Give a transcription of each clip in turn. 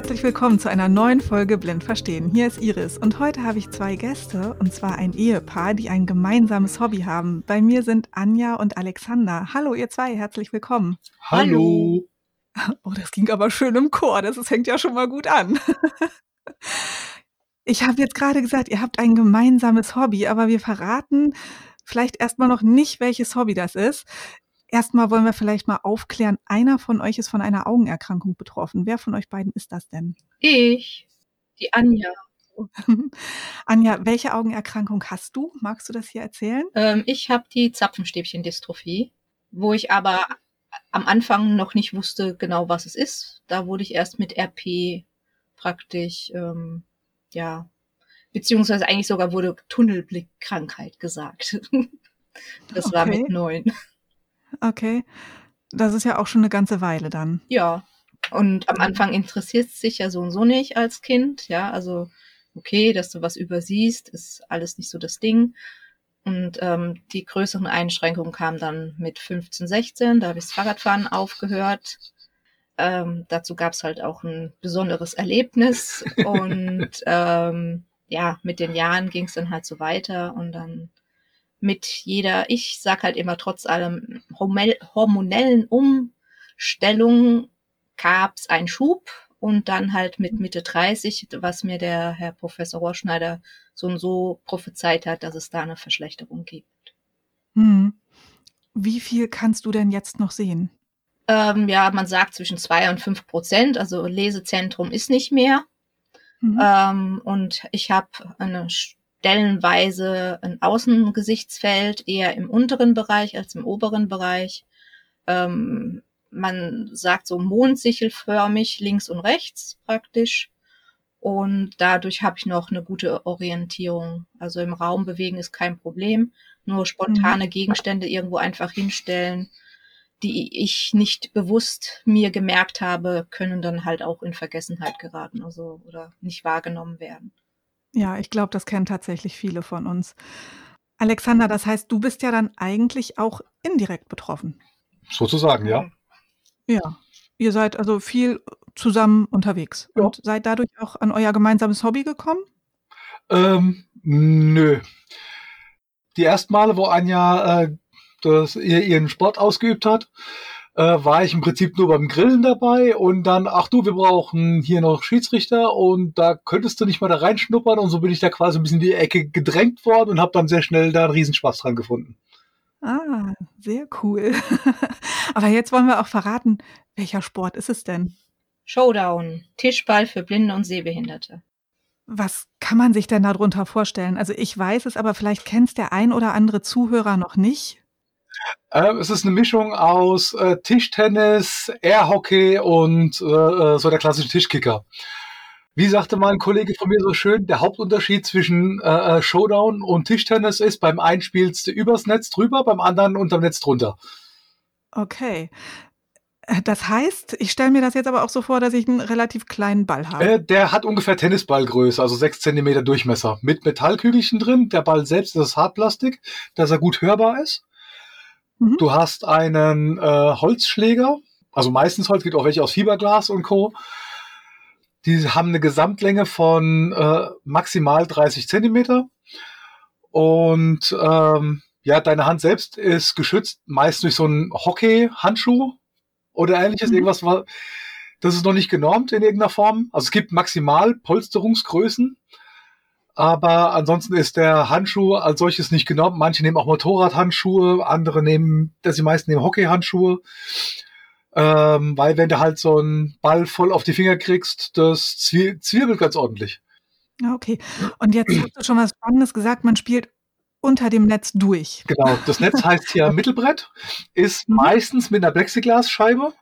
herzlich willkommen zu einer neuen Folge Blind Verstehen. Hier ist Iris und heute habe ich zwei Gäste und zwar ein Ehepaar, die ein gemeinsames Hobby haben. Bei mir sind Anja und Alexander. Hallo ihr zwei, herzlich willkommen. Hallo. Oh, das ging aber schön im Chor, das, das fängt ja schon mal gut an. Ich habe jetzt gerade gesagt, ihr habt ein gemeinsames Hobby, aber wir verraten vielleicht erstmal noch nicht, welches Hobby das ist. Erstmal wollen wir vielleicht mal aufklären, einer von euch ist von einer Augenerkrankung betroffen. Wer von euch beiden ist das denn? Ich, die Anja. Anja, welche Augenerkrankung hast du? Magst du das hier erzählen? Ähm, ich habe die Zapfenstäbchendystrophie, wo ich aber am Anfang noch nicht wusste genau, was es ist. Da wurde ich erst mit RP praktisch, ähm, ja, beziehungsweise eigentlich sogar wurde Tunnelblickkrankheit gesagt. das okay. war mit neun. Okay. Das ist ja auch schon eine ganze Weile dann. Ja. Und am Anfang interessiert es sich ja so und so nicht als Kind. Ja, also okay, dass du was übersiehst, ist alles nicht so das Ding. Und ähm, die größeren Einschränkungen kamen dann mit 15, 16. Da habe ich das Fahrradfahren aufgehört. Ähm, dazu gab es halt auch ein besonderes Erlebnis. und ähm, ja, mit den Jahren ging es dann halt so weiter. Und dann mit jeder, ich sag halt immer trotz allem hormonellen Umstellung gab's einen Schub und dann halt mit Mitte 30, was mir der Herr Professor Rohrschneider so und so prophezeit hat, dass es da eine Verschlechterung gibt. Hm. Wie viel kannst du denn jetzt noch sehen? Ähm, ja, man sagt zwischen zwei und fünf Prozent, also Lesezentrum ist nicht mehr. Mhm. Ähm, und ich habe eine stellenweise ein Außengesichtsfeld, eher im unteren Bereich als im oberen Bereich. Ähm, man sagt so mondsichelförmig links und rechts praktisch. Und dadurch habe ich noch eine gute Orientierung. Also im Raum bewegen ist kein Problem. Nur spontane mhm. Gegenstände irgendwo einfach hinstellen, die ich nicht bewusst mir gemerkt habe, können dann halt auch in Vergessenheit geraten also, oder nicht wahrgenommen werden. Ja, ich glaube, das kennen tatsächlich viele von uns. Alexander, das heißt, du bist ja dann eigentlich auch indirekt betroffen. Sozusagen, ja. Ja. Ihr seid also viel zusammen unterwegs ja. und seid dadurch auch an euer gemeinsames Hobby gekommen? Ähm, nö. Die ersten Male, wo Anja äh, das, ihr, ihren Sport ausgeübt hat, äh, war ich im Prinzip nur beim Grillen dabei und dann, ach du, wir brauchen hier noch Schiedsrichter und da könntest du nicht mal da reinschnuppern und so bin ich da quasi ein bisschen in die Ecke gedrängt worden und habe dann sehr schnell da einen Riesenspaß dran gefunden. Ah, sehr cool. Aber jetzt wollen wir auch verraten, welcher Sport ist es denn? Showdown, Tischball für Blinde und Sehbehinderte. Was kann man sich denn darunter vorstellen? Also ich weiß es, aber vielleicht kennt es der ein oder andere Zuhörer noch nicht. Äh, es ist eine Mischung aus äh, Tischtennis, Airhockey und äh, äh, so der klassische Tischkicker. Wie sagte mal ein Kollege von mir so schön, der Hauptunterschied zwischen äh, äh, Showdown und Tischtennis ist, beim einen spielst du übers Netz drüber, beim anderen unterm Netz drunter. Okay. Das heißt, ich stelle mir das jetzt aber auch so vor, dass ich einen relativ kleinen Ball habe. Äh, der hat ungefähr Tennisballgröße, also sechs Zentimeter Durchmesser. Mit Metallkügelchen drin. Der Ball selbst ist Hartplastik, dass er gut hörbar ist. Mhm. Du hast einen äh, Holzschläger, also meistens Holz, gibt auch welche aus Fiberglas und Co. Die haben eine Gesamtlänge von äh, maximal 30 Zentimeter. Und ähm, ja, deine Hand selbst ist geschützt, meist durch so einen Hockey-Handschuh oder ähnliches, mhm. irgendwas, das ist noch nicht genormt in irgendeiner Form. Also es gibt maximal Polsterungsgrößen. Aber ansonsten ist der Handschuh als solches nicht genommen. Manche nehmen auch Motorradhandschuhe, andere nehmen, dass die meisten nehmen Hockeyhandschuhe. Ähm, weil wenn du halt so einen Ball voll auf die Finger kriegst, das zwirbelt ganz ordentlich. Okay. Und jetzt hast du schon was Spannendes gesagt, man spielt unter dem Netz durch. Genau, das Netz heißt hier Mittelbrett, ist mhm. meistens mit einer Plexiglasscheibe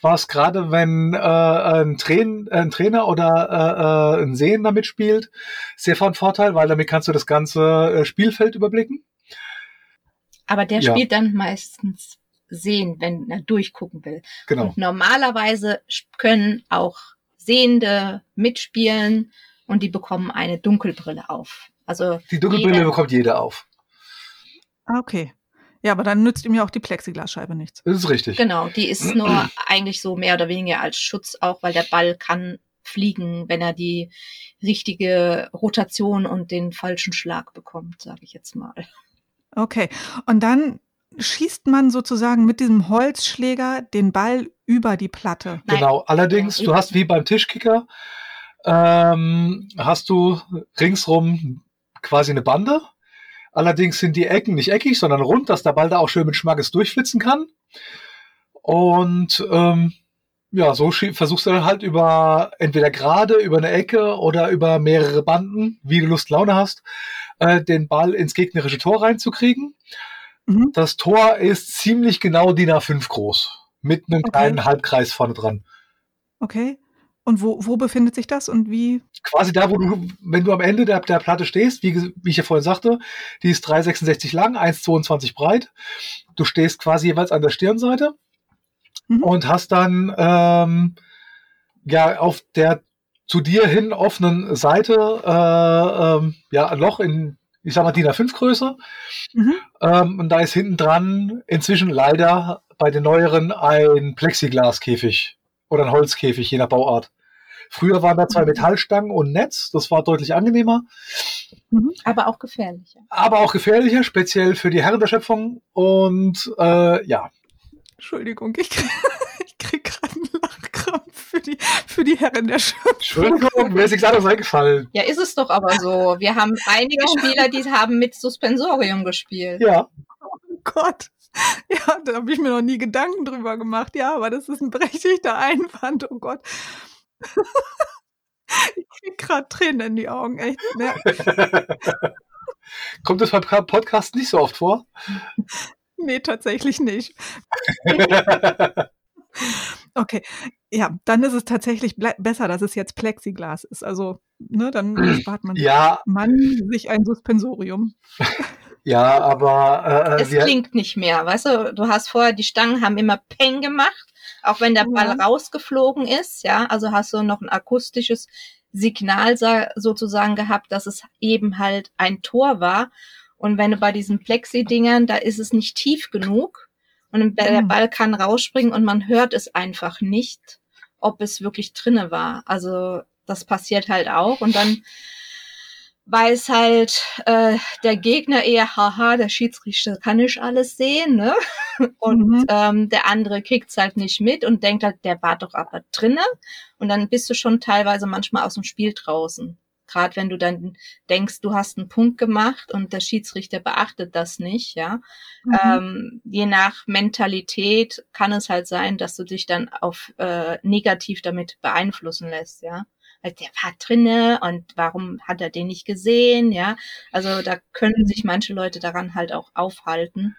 war es gerade, wenn äh, ein, Train, ein Trainer oder äh, äh, ein Sehender mitspielt, sehr von Vorteil, weil damit kannst du das ganze äh, Spielfeld überblicken. Aber der ja. spielt dann meistens sehen, wenn er durchgucken will. Genau. Und normalerweise können auch Sehende mitspielen und die bekommen eine Dunkelbrille auf. Also die Dunkelbrille jeder, bekommt jeder auf. Ah, okay. Ja, aber dann nützt ihm ja auch die Plexiglasscheibe nichts. Das ist richtig. Genau, die ist nur eigentlich so mehr oder weniger als Schutz auch, weil der Ball kann fliegen, wenn er die richtige Rotation und den falschen Schlag bekommt, sage ich jetzt mal. Okay, und dann schießt man sozusagen mit diesem Holzschläger den Ball über die Platte. Nein. Genau, allerdings, du hast wie beim Tischkicker, ähm, hast du ringsrum quasi eine Bande. Allerdings sind die Ecken nicht eckig, sondern rund, dass der Ball da auch schön mit Schmackes durchflitzen kann. Und ähm, ja, so versuchst du halt über entweder gerade über eine Ecke oder über mehrere Banden, wie du Lust Laune hast, äh, den Ball ins gegnerische Tor reinzukriegen. Mhm. Das Tor ist ziemlich genau DIN A5 groß, mit einem okay. kleinen Halbkreis vorne dran. Okay. Und wo, wo befindet sich das und wie? Quasi da, wo du, wenn du am Ende der, der Platte stehst, wie, wie ich ja vorhin sagte, die ist 3,66 lang, 1,22 breit. Du stehst quasi jeweils an der Stirnseite mhm. und hast dann ähm, ja auf der zu dir hin offenen Seite äh, ähm, ja ein Loch in ich sag mal DIN A5 Größe. Mhm. Ähm, und da ist hinten dran inzwischen leider bei den neueren ein Plexiglaskäfig oder ein Holzkäfig, je nach Bauart. Früher waren da zwei mhm. Metallstangen und Netz, das war deutlich angenehmer. Mhm. Aber auch gefährlicher. Aber auch gefährlicher, speziell für die Herren der Schöpfung. Und äh, ja. Entschuldigung, ich krieg, ich krieg gerade einen Lachkrampf für die, für die Herren der Schöpfung. Entschuldigung, mir ist nichts anderes eingefallen. Ja, ist es doch aber so. Wir haben einige Spieler, die haben mit Suspensorium gespielt. Ja. Oh Gott. Ja, da habe ich mir noch nie Gedanken drüber gemacht. Ja, aber das ist ein berechtigter Einwand. Oh Gott. Ich kriege gerade Tränen in die Augen, echt. Ne? Kommt das beim Podcast nicht so oft vor? Nee, tatsächlich nicht. okay, ja, dann ist es tatsächlich besser, dass es jetzt Plexiglas ist. Also, ne, dann spart man, ja. man sich ein Suspensorium. Ja, aber äh, es klingt nicht mehr. Weißt du, du hast vorher die Stangen haben immer Peng gemacht, auch wenn der Ball ja. rausgeflogen ist. Ja, also hast du noch ein akustisches Signal sozusagen gehabt, dass es eben halt ein Tor war. Und wenn du bei diesen Plexi-Dingern, da ist es nicht tief genug und der mhm. Ball kann rausspringen und man hört es einfach nicht, ob es wirklich drinne war. Also das passiert halt auch und dann weiß halt äh, der Gegner eher, haha, der Schiedsrichter kann nicht alles sehen, ne? Und mhm. ähm, der andere kriegt's halt nicht mit und denkt halt, der war doch aber drinne. Und dann bist du schon teilweise manchmal aus dem Spiel draußen. Gerade wenn du dann denkst, du hast einen Punkt gemacht und der Schiedsrichter beachtet das nicht, ja. Mhm. Ähm, je nach Mentalität kann es halt sein, dass du dich dann auf äh, negativ damit beeinflussen lässt, ja der war drinne und warum hat er den nicht gesehen, ja. Also da können sich manche Leute daran halt auch aufhalten.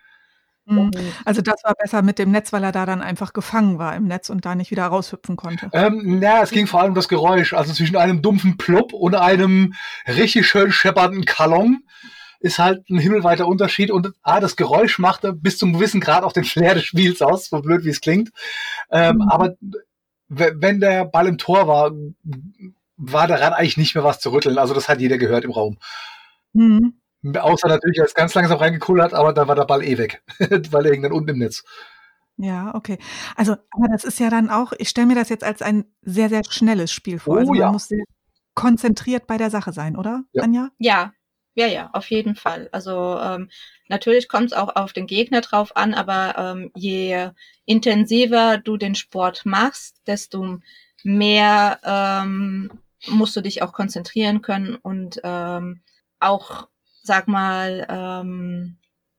Mhm. Also das war besser mit dem Netz, weil er da dann einfach gefangen war im Netz und da nicht wieder raushüpfen konnte. Ähm, ja, es ging vor allem um das Geräusch. Also zwischen einem dumpfen Plop und einem richtig schön scheppernden Kallon ist halt ein himmelweiter Unterschied. Und ah, das Geräusch machte bis zum gewissen Grad auch den Flair des Spiels aus, so blöd wie es klingt. Ähm, mhm. Aber wenn der Ball im Tor war, war daran eigentlich nicht mehr was zu rütteln. Also das hat jeder gehört im Raum. Mhm. Außer natürlich, als ganz langsam reingekullert, aber da war der Ball eh weg, weil er irgendwann unten im Netz. Ja, okay. Also, aber das ist ja dann auch, ich stelle mir das jetzt als ein sehr, sehr schnelles Spiel vor. Oh, also man ja. muss sehr konzentriert bei der Sache sein, oder, ja. Anja? Ja, ja, ja, auf jeden Fall. Also ähm, natürlich kommt es auch auf den Gegner drauf an, aber ähm, je intensiver du den Sport machst, desto mehr ähm, musst du dich auch konzentrieren können und ähm, auch, sag mal, ähm,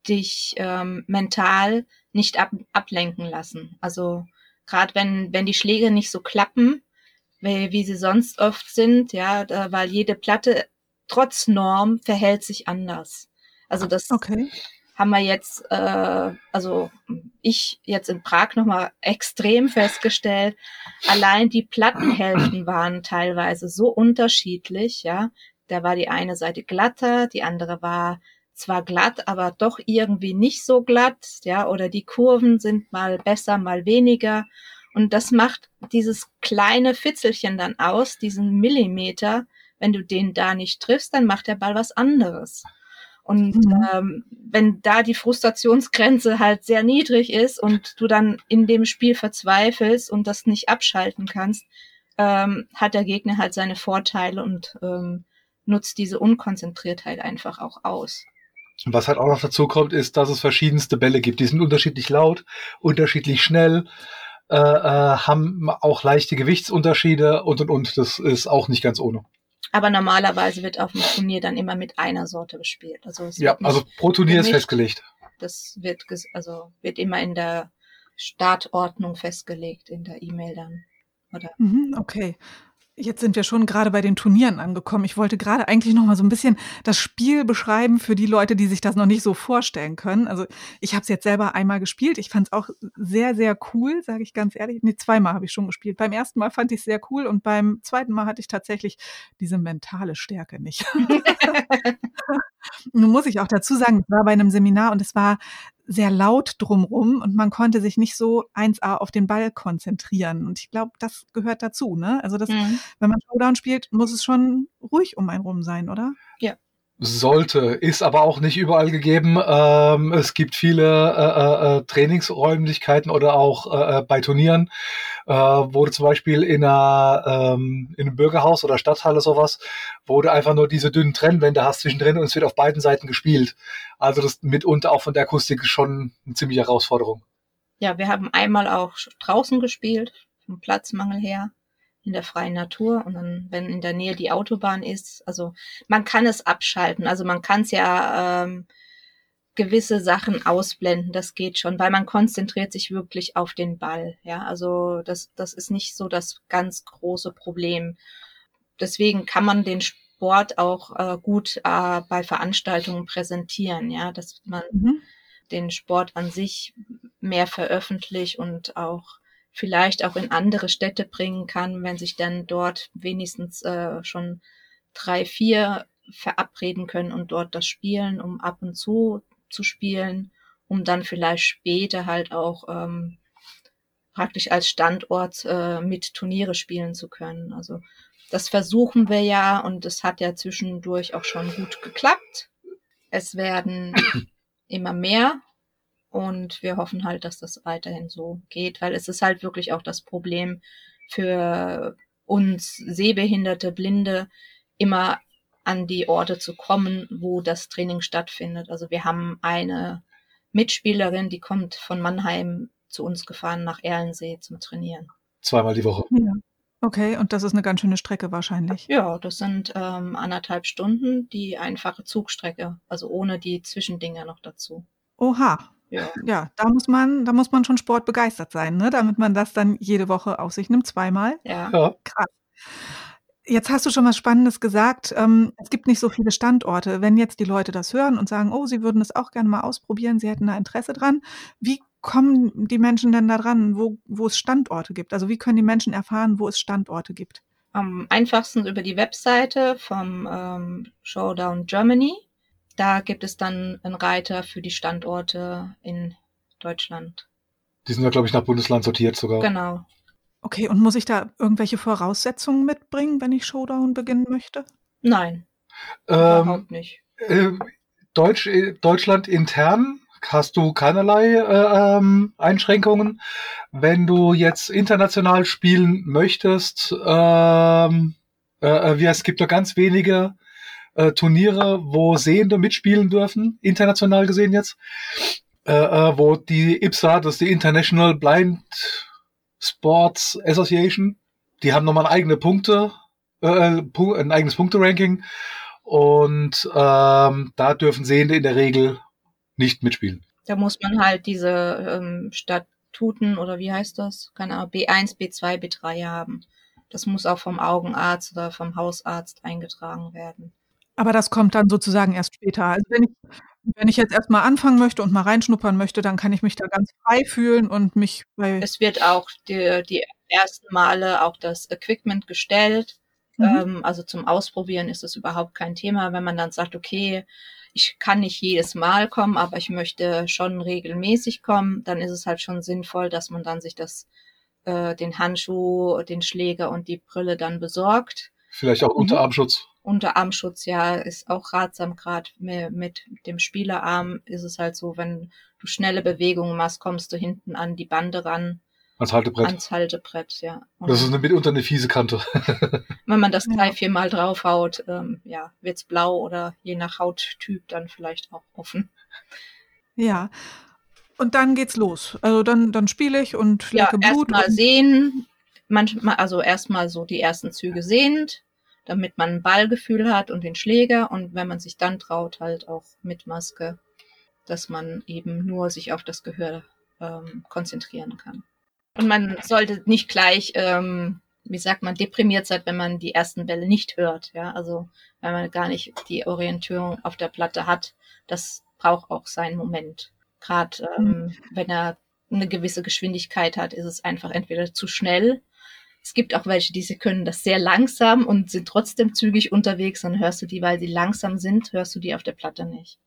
dich ähm, mental nicht ab, ablenken lassen. Also gerade wenn, wenn die Schläge nicht so klappen, wie, wie sie sonst oft sind, ja, da, weil jede Platte trotz Norm verhält sich anders. Also das okay. Haben wir jetzt, äh, also ich jetzt in Prag nochmal extrem festgestellt. Allein die Plattenhälften waren teilweise so unterschiedlich, ja. Da war die eine Seite glatter, die andere war zwar glatt, aber doch irgendwie nicht so glatt, ja, oder die Kurven sind mal besser, mal weniger. Und das macht dieses kleine Fitzelchen dann aus, diesen Millimeter. Wenn du den da nicht triffst, dann macht der Ball was anderes. Und mhm. ähm, wenn da die Frustrationsgrenze halt sehr niedrig ist und du dann in dem Spiel verzweifelst und das nicht abschalten kannst, ähm, hat der Gegner halt seine Vorteile und ähm, nutzt diese Unkonzentriertheit einfach auch aus. Was halt auch noch dazu kommt, ist, dass es verschiedenste Bälle gibt. Die sind unterschiedlich laut, unterschiedlich schnell, äh, äh, haben auch leichte Gewichtsunterschiede und und und. Das ist auch nicht ganz ohne. Aber normalerweise wird auf dem Turnier dann immer mit einer Sorte gespielt. Also ja, also pro Turnier gemischt. ist festgelegt. Das wird also wird immer in der Startordnung festgelegt in der E-Mail dann. Oder? Mhm, okay. Jetzt sind wir schon gerade bei den Turnieren angekommen. Ich wollte gerade eigentlich noch mal so ein bisschen das Spiel beschreiben für die Leute, die sich das noch nicht so vorstellen können. Also ich habe es jetzt selber einmal gespielt. Ich fand es auch sehr, sehr cool, sage ich ganz ehrlich. Nee, zweimal habe ich schon gespielt. Beim ersten Mal fand ich es sehr cool und beim zweiten Mal hatte ich tatsächlich diese mentale Stärke nicht. Nun muss ich auch dazu sagen, ich war bei einem Seminar und es war sehr laut drumrum und man konnte sich nicht so 1A auf den Ball konzentrieren. Und ich glaube, das gehört dazu, ne? Also das, mhm. wenn man Showdown spielt, muss es schon ruhig um einen rum sein, oder? Ja, sollte, ist aber auch nicht überall gegeben. Ähm, es gibt viele äh, äh, äh Trainingsräumlichkeiten oder auch äh, äh, bei Turnieren, äh, wurde zum Beispiel in, einer, ähm, in einem Bürgerhaus oder Stadthalle sowas, wo du einfach nur diese dünnen Trennwände hast zwischendrin und es wird auf beiden Seiten gespielt. Also das mitunter auch von der Akustik schon eine ziemliche Herausforderung. Ja, wir haben einmal auch draußen gespielt, vom Platzmangel her in der freien Natur und dann, wenn in der Nähe die Autobahn ist, also man kann es abschalten, also man kann es ja ähm, gewisse Sachen ausblenden, das geht schon, weil man konzentriert sich wirklich auf den Ball, ja, also das, das ist nicht so das ganz große Problem. Deswegen kann man den Sport auch äh, gut äh, bei Veranstaltungen präsentieren, ja, dass man mhm. den Sport an sich mehr veröffentlicht und auch vielleicht auch in andere Städte bringen kann, wenn sich dann dort wenigstens äh, schon drei, vier verabreden können und dort das spielen, um ab und zu zu spielen, um dann vielleicht später halt auch ähm, praktisch als Standort äh, mit Turniere spielen zu können. Also das versuchen wir ja und es hat ja zwischendurch auch schon gut geklappt. Es werden immer mehr und wir hoffen halt, dass das weiterhin so geht, weil es ist halt wirklich auch das Problem für uns Sehbehinderte, Blinde, immer an die Orte zu kommen, wo das Training stattfindet. Also wir haben eine Mitspielerin, die kommt von Mannheim zu uns gefahren nach Erlensee zum Trainieren. Zweimal die Woche. Ja. Okay, und das ist eine ganz schöne Strecke wahrscheinlich. Ja, das sind ähm, anderthalb Stunden, die einfache Zugstrecke, also ohne die Zwischendinger noch dazu. Oha, ja. ja, da muss man, da muss man schon sportbegeistert sein, ne? damit man das dann jede Woche auf sich nimmt, zweimal. Ja. ja. Krass. Jetzt hast du schon was Spannendes gesagt. Ähm, es gibt nicht so viele Standorte. Wenn jetzt die Leute das hören und sagen, oh, sie würden das auch gerne mal ausprobieren, sie hätten da Interesse dran, wie kommen die Menschen denn da dran, wo, wo es Standorte gibt? Also wie können die Menschen erfahren, wo es Standorte gibt? Am einfachsten über die Webseite vom ähm, Showdown Germany. Da gibt es dann einen Reiter für die Standorte in Deutschland. Die sind ja, glaube ich, nach Bundesland sortiert sogar. Genau. Okay, und muss ich da irgendwelche Voraussetzungen mitbringen, wenn ich Showdown beginnen möchte? Nein. Ähm, überhaupt nicht. Äh, Deutsch, äh, Deutschland intern hast du keinerlei äh, ähm, Einschränkungen. Wenn du jetzt international spielen möchtest, ähm, äh, äh wie es gibt da ganz wenige äh, Turniere, wo Sehende mitspielen dürfen, international gesehen jetzt, äh, äh, wo die IPSA, das ist die International Blind Sports Association, die haben nochmal eigene Punkte, äh, ein eigenes Punkteranking und ähm, da dürfen Sehende in der Regel nicht mitspielen. Da muss man halt diese ähm, Statuten oder wie heißt das? Keine Ahnung, B1, B2, B3 haben. Das muss auch vom Augenarzt oder vom Hausarzt eingetragen werden. Aber das kommt dann sozusagen erst später. Also wenn ich wenn ich jetzt erst mal anfangen möchte und mal reinschnuppern möchte, dann kann ich mich da ganz frei fühlen und mich bei Es wird auch die die ersten Male auch das Equipment gestellt. Mhm. Ähm, also zum Ausprobieren ist das überhaupt kein Thema. Wenn man dann sagt: „Okay, ich kann nicht jedes Mal kommen, aber ich möchte schon regelmäßig kommen“, dann ist es halt schon sinnvoll, dass man dann sich das äh, den Handschuh, den Schläger und die Brille dann besorgt. Vielleicht auch mhm. Unterarmschutz. Unterarmschutz, ja, ist auch ratsam. Gerade mit dem Spielerarm ist es halt so, wenn du schnelle Bewegungen machst, kommst du hinten an die Bande ran. Als Haltebrett. Ans Haltebrett, ja. Und das ist eine, mitunter eine fiese Kante. wenn man das drei, vier Mal draufhaut, ähm, ja, wird's blau oder je nach Hauttyp dann vielleicht auch offen. Ja. Und dann geht's los. Also dann, dann spiele ich und lecke ja, Blut. Erstmal sehen, manchmal, also erstmal so die ersten Züge sehend, damit man ein Ballgefühl hat und den Schläger und wenn man sich dann traut, halt auch mit Maske, dass man eben nur sich auf das Gehör ähm, konzentrieren kann. Und man sollte nicht gleich, ähm, wie sagt man, deprimiert sein, wenn man die ersten Bälle nicht hört. Ja, also wenn man gar nicht die Orientierung auf der Platte hat, das braucht auch seinen Moment. Gerade ähm, mhm. wenn er eine gewisse Geschwindigkeit hat, ist es einfach entweder zu schnell. Es gibt auch welche, die sie können das sehr langsam und sind trotzdem zügig unterwegs. Dann hörst du die, weil sie langsam sind, hörst du die auf der Platte nicht.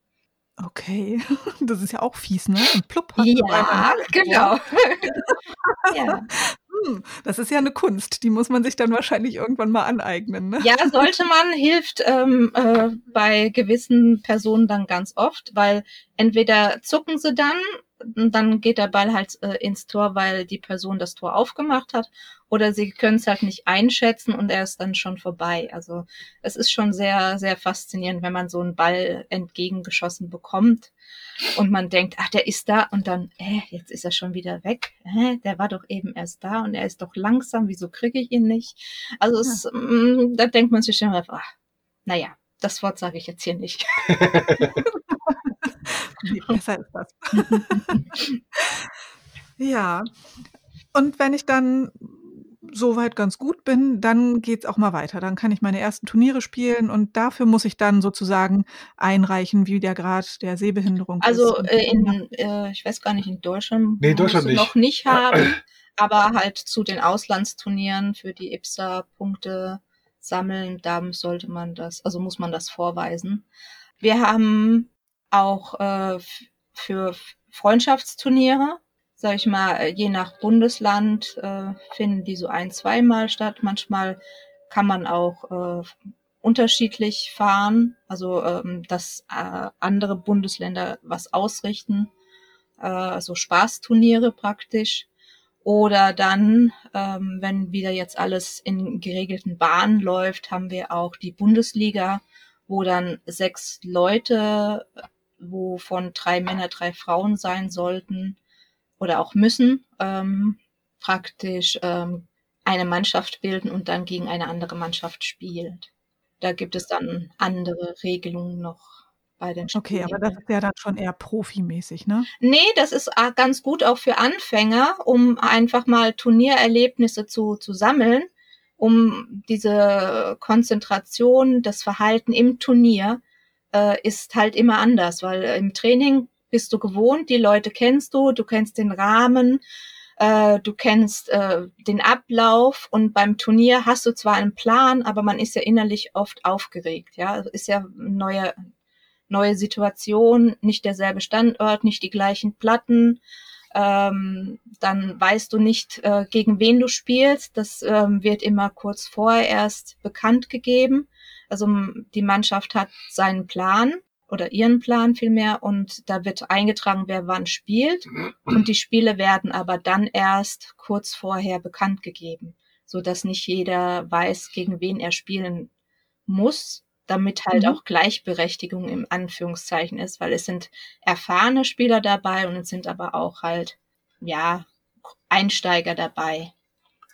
Okay, das ist ja auch fies, ne? Und plupp. Ja, genau. ja. Hm, das ist ja eine Kunst, die muss man sich dann wahrscheinlich irgendwann mal aneignen. Ne? Ja, sollte man, hilft ähm, äh, bei gewissen Personen dann ganz oft, weil entweder zucken sie dann dann geht der Ball halt äh, ins Tor, weil die Person das Tor aufgemacht hat. Oder sie können es halt nicht einschätzen und er ist dann schon vorbei. Also es ist schon sehr, sehr faszinierend, wenn man so einen Ball entgegengeschossen bekommt und man denkt, ach, der ist da und dann, äh, jetzt ist er schon wieder weg. Äh, der war doch eben erst da und er ist doch langsam, wieso kriege ich ihn nicht? Also es, ja. mh, mm, da denkt man sich schon einfach, ach, naja, das Wort sage ich jetzt hier nicht. Nee, besser ist das. ja. Und wenn ich dann soweit ganz gut bin, dann geht es auch mal weiter. Dann kann ich meine ersten Turniere spielen und dafür muss ich dann sozusagen einreichen, wie der Grad der Sehbehinderung also, ist. Also in, äh, ich weiß gar nicht, in Deutschland, nee, Deutschland nicht. noch nicht haben, aber halt zu den Auslandsturnieren für die IPSA-Punkte sammeln, da sollte man das, also muss man das vorweisen. Wir haben auch äh, für Freundschaftsturniere, sag ich mal, äh, je nach Bundesland äh, finden die so ein, zweimal statt. Manchmal kann man auch äh, unterschiedlich fahren, also ähm, dass äh, andere Bundesländer was ausrichten, äh, also Spaßturniere praktisch. Oder dann, ähm, wenn wieder jetzt alles in geregelten Bahnen läuft, haben wir auch die Bundesliga, wo dann sechs Leute wovon drei Männer, drei Frauen sein sollten oder auch müssen, ähm, praktisch ähm, eine Mannschaft bilden und dann gegen eine andere Mannschaft spielt. Da gibt es dann andere Regelungen noch bei den Spielen. Okay, aber das ist ja dann schon eher profimäßig, ne? Nee, das ist ganz gut auch für Anfänger, um einfach mal Turniererlebnisse zu, zu sammeln, um diese Konzentration, das Verhalten im Turnier äh, ist halt immer anders, weil äh, im Training bist du gewohnt, die Leute kennst du, du kennst den Rahmen, äh, du kennst äh, den Ablauf und beim Turnier hast du zwar einen Plan, aber man ist ja innerlich oft aufgeregt, ja, also ist ja neue neue Situation, nicht derselbe Standort, nicht die gleichen Platten, ähm, dann weißt du nicht, äh, gegen wen du spielst. Das ähm, wird immer kurz vorher erst bekannt gegeben. Also die Mannschaft hat seinen Plan oder ihren Plan vielmehr und da wird eingetragen, wer wann spielt und die Spiele werden aber dann erst kurz vorher bekannt gegeben, so dass nicht jeder weiß, gegen wen er spielen muss, damit halt mhm. auch Gleichberechtigung im Anführungszeichen ist, weil es sind erfahrene Spieler dabei und es sind aber auch halt ja Einsteiger dabei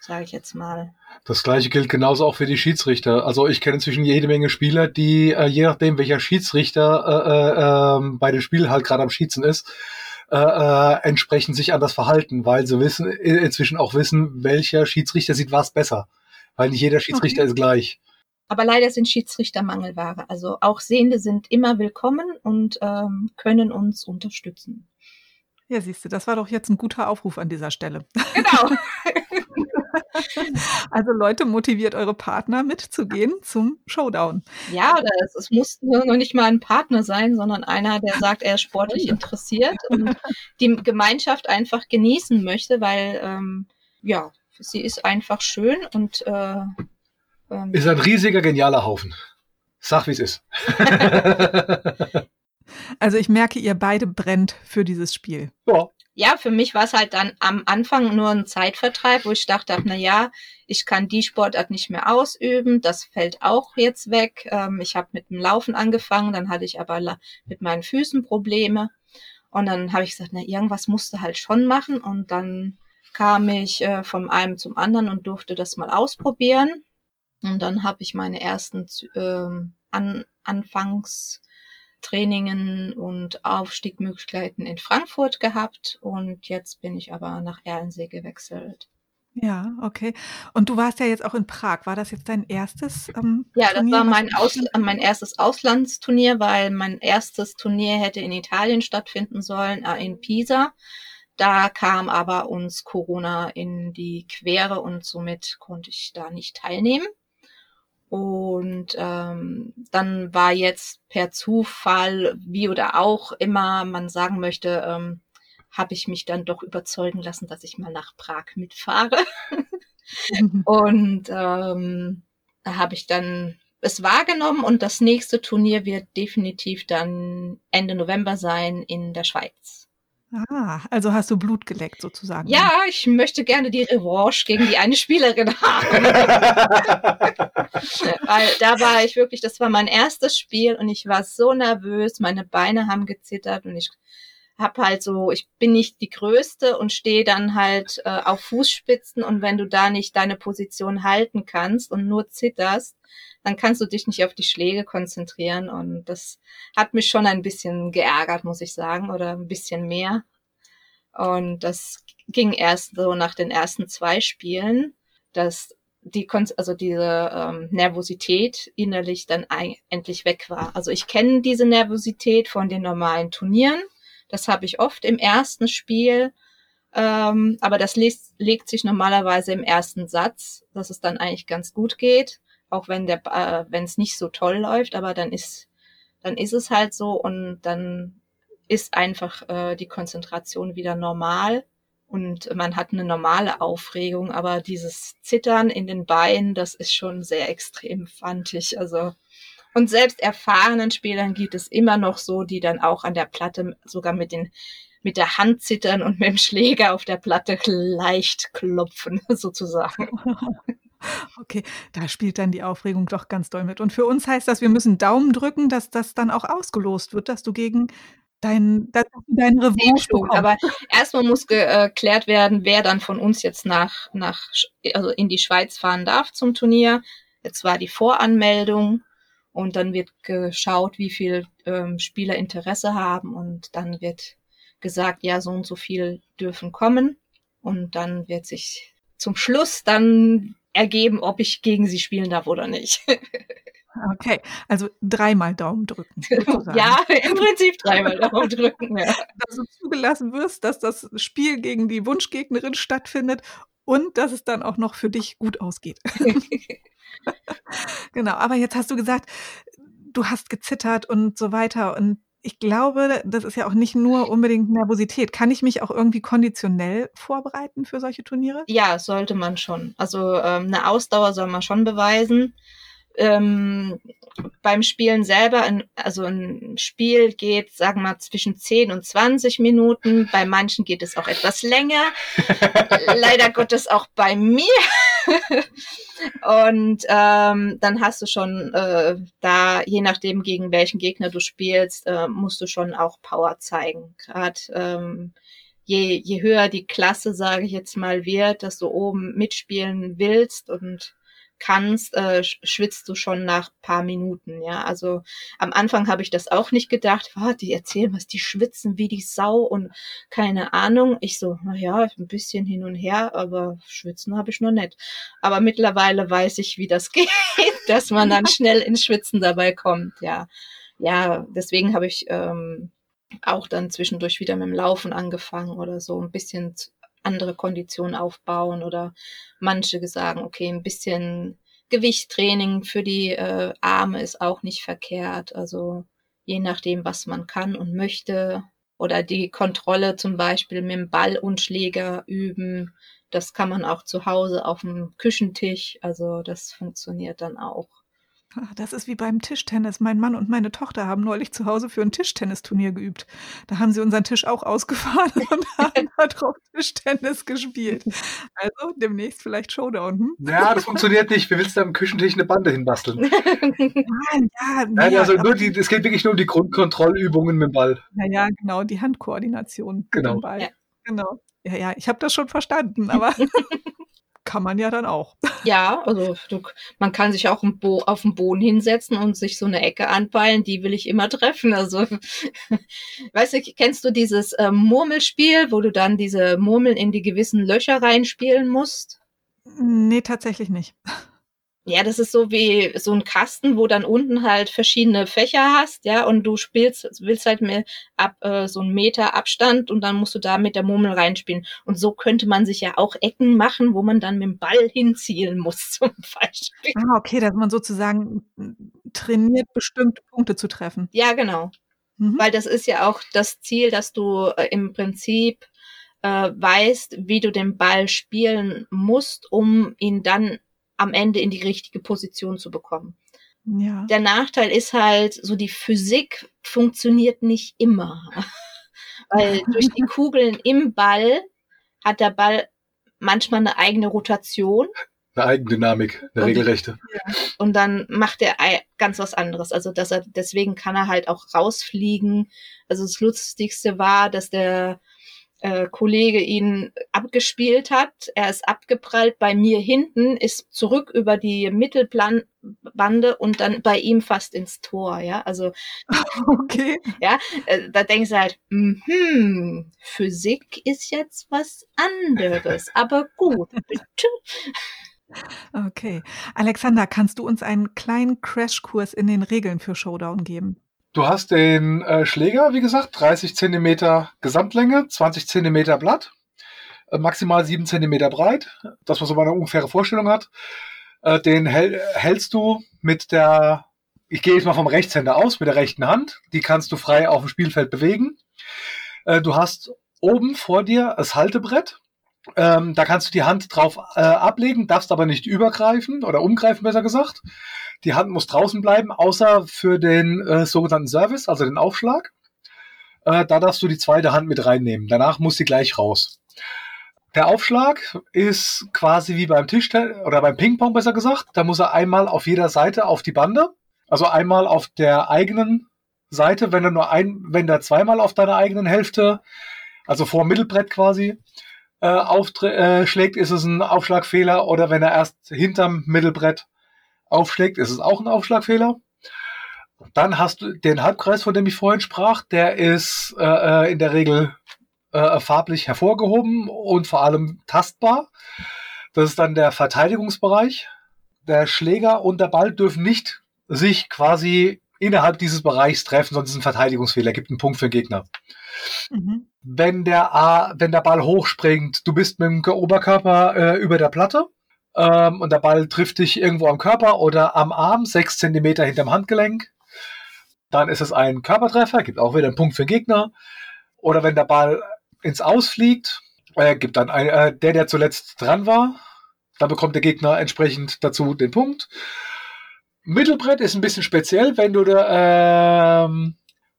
sage ich jetzt mal. Das gleiche gilt genauso auch für die Schiedsrichter. Also ich kenne inzwischen jede Menge Spieler, die äh, je nachdem, welcher Schiedsrichter äh, äh, ähm, bei dem Spiel halt gerade am Schießen ist, äh, äh, entsprechend sich an das verhalten, weil sie wissen inzwischen auch wissen, welcher Schiedsrichter sieht was besser. Weil nicht jeder Schiedsrichter okay. ist gleich. Aber leider sind Schiedsrichter Mangelware. Also auch Sehende sind immer willkommen und ähm, können uns unterstützen. Ja, siehst du, das war doch jetzt ein guter Aufruf an dieser Stelle. Genau. Also Leute, motiviert eure Partner mitzugehen zum Showdown. Ja, oder es, es muss noch nicht mal ein Partner sein, sondern einer, der sagt, er ist sportlich interessiert und die Gemeinschaft einfach genießen möchte, weil ähm, ja, sie ist einfach schön und äh, ähm, ist ein riesiger, genialer Haufen. Sag, wie es ist. also ich merke, ihr beide brennt für dieses Spiel. Ja. Ja, für mich war es halt dann am Anfang nur ein Zeitvertreib, wo ich dachte, na ja, ich kann die Sportart nicht mehr ausüben, das fällt auch jetzt weg. Ähm, ich habe mit dem Laufen angefangen, dann hatte ich aber mit meinen Füßen Probleme. Und dann habe ich gesagt, na, irgendwas musste halt schon machen. Und dann kam ich äh, von einem zum anderen und durfte das mal ausprobieren. Und dann habe ich meine ersten äh, An Anfangs Trainingen und Aufstiegmöglichkeiten in Frankfurt gehabt und jetzt bin ich aber nach Erlensee gewechselt. Ja, okay. Und du warst ja jetzt auch in Prag. War das jetzt dein erstes ähm, Ja, das Turnier, war mein, Aus mein erstes Auslandsturnier, weil mein erstes Turnier hätte in Italien stattfinden sollen, äh, in Pisa. Da kam aber uns Corona in die Quere und somit konnte ich da nicht teilnehmen. Und ähm, dann war jetzt per Zufall, wie oder auch immer man sagen möchte, ähm, habe ich mich dann doch überzeugen lassen, dass ich mal nach Prag mitfahre. und ähm, da habe ich dann es wahrgenommen und das nächste Turnier wird definitiv dann Ende November sein in der Schweiz. Ah, also hast du Blut geleckt sozusagen. Ja, ich möchte gerne die Revanche gegen die eine Spielerin haben. Weil da war ich wirklich, das war mein erstes Spiel und ich war so nervös, meine Beine haben gezittert und ich habe halt so, ich bin nicht die Größte und stehe dann halt äh, auf Fußspitzen und wenn du da nicht deine Position halten kannst und nur zitterst, dann kannst du dich nicht auf die Schläge konzentrieren und das hat mich schon ein bisschen geärgert, muss ich sagen, oder ein bisschen mehr. Und das ging erst so nach den ersten zwei Spielen, dass die also diese ähm, Nervosität innerlich dann endlich weg war. Also ich kenne diese Nervosität von den normalen Turnieren. Das habe ich oft im ersten Spiel. Ähm, aber das legt sich normalerweise im ersten Satz, dass es dann eigentlich ganz gut geht auch wenn der, äh, wenn es nicht so toll läuft, aber dann ist, dann ist es halt so und dann ist einfach äh, die Konzentration wieder normal und man hat eine normale Aufregung, aber dieses Zittern in den Beinen, das ist schon sehr extrem, fand ich. Also und selbst erfahrenen Spielern gibt es immer noch so, die dann auch an der Platte sogar mit den mit der Hand zittern und mit dem Schläger auf der Platte leicht klopfen, sozusagen. Okay, da spielt dann die Aufregung doch ganz doll mit. Und für uns heißt das, wir müssen Daumen drücken, dass das dann auch ausgelost wird, dass du gegen dein, dass du deinen Revanche bekommst. Aber erstmal muss geklärt werden, wer dann von uns jetzt nach, nach, also in die Schweiz fahren darf zum Turnier. Jetzt war die Voranmeldung und dann wird geschaut, wie viel ähm, Spieler Interesse haben und dann wird gesagt, ja, so und so viel dürfen kommen und dann wird sich zum Schluss dann ergeben, ob ich gegen sie spielen darf oder nicht. Okay, also dreimal Daumen drücken. Sozusagen. ja, im Prinzip dreimal Daumen drücken. Ja. Dass du zugelassen wirst, dass das Spiel gegen die Wunschgegnerin stattfindet und dass es dann auch noch für dich gut ausgeht. genau, aber jetzt hast du gesagt, du hast gezittert und so weiter und ich glaube, das ist ja auch nicht nur unbedingt Nervosität. Kann ich mich auch irgendwie konditionell vorbereiten für solche Turniere? Ja, sollte man schon. Also ähm, eine Ausdauer soll man schon beweisen. Ähm, beim Spielen selber, ein, also ein Spiel geht, sagen wir mal, zwischen 10 und 20 Minuten. Bei manchen geht es auch etwas länger. Leider Gottes auch bei mir. Und ähm, dann hast du schon äh, da, je nachdem, gegen welchen Gegner du spielst, äh, musst du schon auch Power zeigen. Gerade ähm, je, je höher die Klasse, sage ich jetzt mal, wird, dass du oben mitspielen willst und kannst, äh, schwitzt du schon nach paar Minuten, ja. Also am Anfang habe ich das auch nicht gedacht, oh, die erzählen was, die schwitzen wie die Sau und keine Ahnung. Ich so, na ja, ein bisschen hin und her, aber schwitzen habe ich noch nicht. Aber mittlerweile weiß ich, wie das geht, dass man dann schnell ins Schwitzen dabei kommt, ja. Ja, deswegen habe ich ähm, auch dann zwischendurch wieder mit dem Laufen angefangen oder so ein bisschen andere Konditionen aufbauen oder manche sagen, okay, ein bisschen Gewichttraining für die äh, Arme ist auch nicht verkehrt. Also je nachdem, was man kann und möchte. Oder die Kontrolle zum Beispiel mit dem Ball und Schläger üben. Das kann man auch zu Hause auf dem Küchentisch. Also das funktioniert dann auch. Das ist wie beim Tischtennis. Mein Mann und meine Tochter haben neulich zu Hause für ein Tischtennisturnier geübt. Da haben sie unseren Tisch auch ausgefahren und haben darauf Tischtennis gespielt. Also demnächst vielleicht Showdown. Hm? Ja, das funktioniert nicht. Wie willst du am Küchentisch eine Bande hinbasteln? Nein, ja, Nein, ja, also nur die, es geht wirklich nur um die Grundkontrollübungen mit dem Ball. ja, ja, genau, die Handkoordination. mit Genau. dem Ball. Ja. Genau. Ja, ja, ich habe das schon verstanden, aber kann man ja dann auch. Ja, also du, man kann sich auch auf den Boden hinsetzen und sich so eine Ecke anpeilen, die will ich immer treffen. Also, weißt du, kennst du dieses ähm, Murmelspiel, wo du dann diese Murmeln in die gewissen Löcher reinspielen musst? Nee, tatsächlich nicht. Ja, das ist so wie so ein Kasten, wo dann unten halt verschiedene Fächer hast, ja, und du spielst, willst halt mehr ab äh, so einen Meter Abstand und dann musst du da mit der Murmel reinspielen. Und so könnte man sich ja auch Ecken machen, wo man dann mit dem Ball hinzielen muss, zum Beispiel. Ah, okay, dass man sozusagen trainiert, bestimmte Punkte zu treffen. Ja, genau. Mhm. Weil das ist ja auch das Ziel, dass du äh, im Prinzip äh, weißt, wie du den Ball spielen musst, um ihn dann am Ende in die richtige Position zu bekommen. Ja. Der Nachteil ist halt, so die Physik funktioniert nicht immer. Weil durch die Kugeln im Ball hat der Ball manchmal eine eigene Rotation Eine Eigendynamik, eine Und- regelrechte. und dann macht er ganz was anderes. Also dass er deswegen kann er halt auch rausfliegen. Also das Lustigste war, dass der äh, Kollege ihn abgespielt hat. Er ist abgeprallt bei mir hinten, ist zurück über die Mittelbande und dann bei ihm fast ins Tor. Ja, also Okay. äh, da denkst du halt, mhm, Physik ist jetzt was anderes, aber gut. Okay. Alexander, kannst du uns einen kleinen Crashkurs in den Regeln für Showdown geben? Du hast den äh, Schläger, wie gesagt, 30 Zentimeter Gesamtlänge, 20 Zentimeter Blatt, äh, maximal 7 Zentimeter breit, dass man so eine ungefähre Vorstellung hat. Äh, den hält, hältst du mit der, ich gehe jetzt mal vom Rechtshänder aus, mit der rechten Hand. Die kannst du frei auf dem Spielfeld bewegen. Äh, du hast oben vor dir das Haltebrett. Ähm, da kannst du die Hand drauf äh, ablegen, darfst aber nicht übergreifen oder umgreifen, besser gesagt. Die Hand muss draußen bleiben, außer für den äh, sogenannten Service, also den Aufschlag. Äh, da darfst du die zweite Hand mit reinnehmen. Danach muss sie gleich raus. Der Aufschlag ist quasi wie beim Tischtennis oder beim Ping-Pong besser gesagt. Da muss er einmal auf jeder Seite auf die Bande. Also einmal auf der eigenen Seite, wenn er nur ein, wenn er zweimal auf deiner eigenen Hälfte, also vor dem Mittelbrett quasi, äh, auftre- äh, ist es ein Aufschlagfehler. Oder wenn er erst hinterm Mittelbrett aufschlägt, ist es auch ein Aufschlagfehler. Dann hast du den Halbkreis, von dem ich vorhin sprach, der ist äh, in der Regel äh, farblich hervorgehoben und vor allem tastbar. Das ist dann der Verteidigungsbereich. Der Schläger und der Ball dürfen nicht sich quasi innerhalb dieses Bereichs treffen, sonst ist es ein Verteidigungsfehler, gibt einen Punkt für den Gegner. Mhm. Wenn der, A, wenn der Ball hochspringt, du bist mit dem Oberkörper äh, über der Platte ähm, und der Ball trifft dich irgendwo am Körper oder am Arm, sechs Zentimeter hinterm Handgelenk, dann ist es ein Körpertreffer, gibt auch wieder einen Punkt für den Gegner. Oder wenn der Ball ins Ausfliegt, äh, gibt dann ein, äh, der, der zuletzt dran war, dann bekommt der Gegner entsprechend dazu den Punkt. Mittelbrett ist ein bisschen speziell, wenn du da, ähm,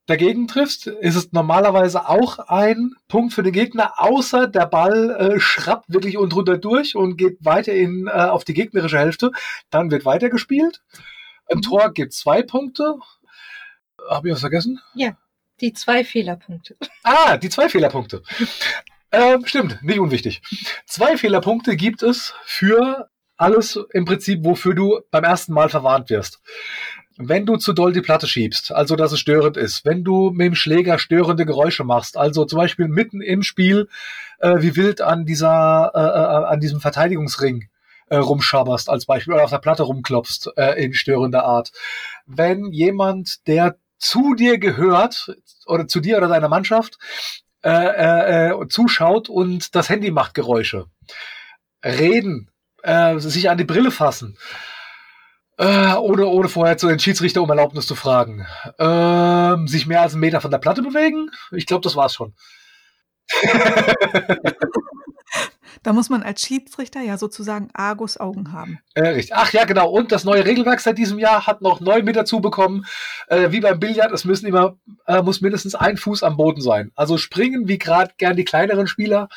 dagegen triffst, ist es normalerweise auch ein Punkt für den Gegner, außer der Ball äh, schrappt wirklich unten drunter durch und geht weiter in, äh, auf die gegnerische Hälfte. Dann wird weitergespielt. Im Tor gibt zwei Punkte. Habe ich was vergessen? Die zwei Fehlerpunkte. Ah, die zwei Fehlerpunkte. ähm, stimmt, nicht unwichtig. Zwei Fehlerpunkte gibt es für alles im Prinzip, wofür du beim ersten Mal verwarnt wirst. Wenn du zu doll die Platte schiebst, also dass es störend ist, wenn du mit dem Schläger störende Geräusche machst, also zum Beispiel mitten im Spiel äh, wie wild an dieser äh, äh, an diesem Verteidigungsring äh, rumschabberst als Beispiel oder auf der Platte rumklopfst äh, in störender Art. Wenn jemand, der zu dir gehört oder zu dir oder deiner Mannschaft äh, äh, äh, zuschaut und das Handy macht Geräusche. Reden, äh, sich an die Brille fassen, äh, ohne, ohne vorher zu den Schiedsrichter um Erlaubnis zu fragen. Ähm, sich mehr als einen Meter von der Platte bewegen? Ich glaube, das war's schon. Da muss man als Schiedsrichter ja sozusagen Argus Augen haben. Äh, richtig. Ach ja, genau. Und das neue Regelwerk seit diesem Jahr hat noch neu mit dazu bekommen. Äh, wie beim Billard, es müssen immer, äh, muss mindestens ein Fuß am Boden sein. Also springen, wie gerade gern die kleineren Spieler